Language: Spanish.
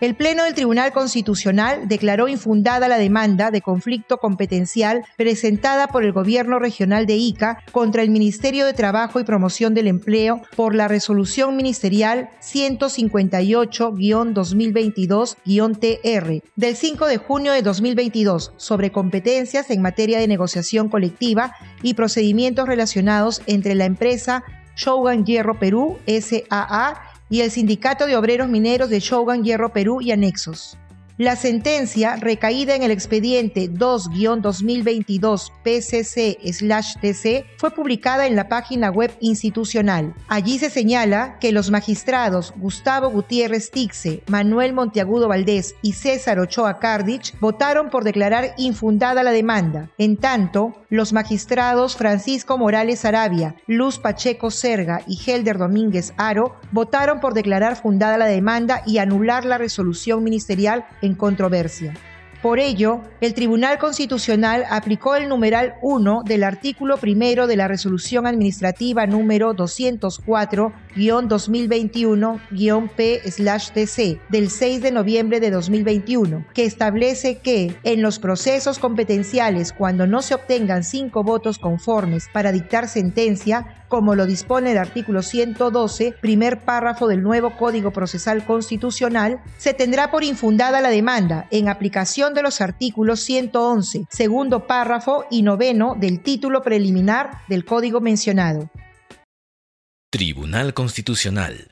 El Pleno del Tribunal Constitucional declaró infundada la demanda de conflicto competencial presentada por el Gobierno Regional de Ica contra el Ministerio de Trabajo y Promoción del Empleo por la Resolución Ministerial 158-2022-TR del 5 de junio de 2022 sobre competencias en materia de negociación colectiva y procedimientos relacionados entre la empresa Shogun Hierro Perú, SAA, y el Sindicato de Obreros Mineros de Shogun Hierro Perú y anexos. La sentencia, recaída en el expediente 2-2022 PCC-TC, fue publicada en la página web institucional. Allí se señala que los magistrados Gustavo Gutiérrez Tixe, Manuel Monteagudo Valdés y César Ochoa Cardich votaron por declarar infundada la demanda. En tanto, los magistrados Francisco Morales Arabia, Luz Pacheco Serga y Helder Domínguez Aro votaron por declarar fundada la demanda y anular la resolución ministerial en controversia. Por ello, el Tribunal Constitucional aplicó el numeral 1 del artículo primero de la Resolución Administrativa número 204-2021-P-TC del 6 de noviembre de 2021, que establece que en los procesos competenciales, cuando no se obtengan cinco votos conformes para dictar sentencia, como lo dispone el artículo 112, primer párrafo del nuevo Código Procesal Constitucional, se tendrá por infundada la demanda en aplicación de los artículos 111, segundo párrafo y noveno del título preliminar del Código mencionado. Tribunal Constitucional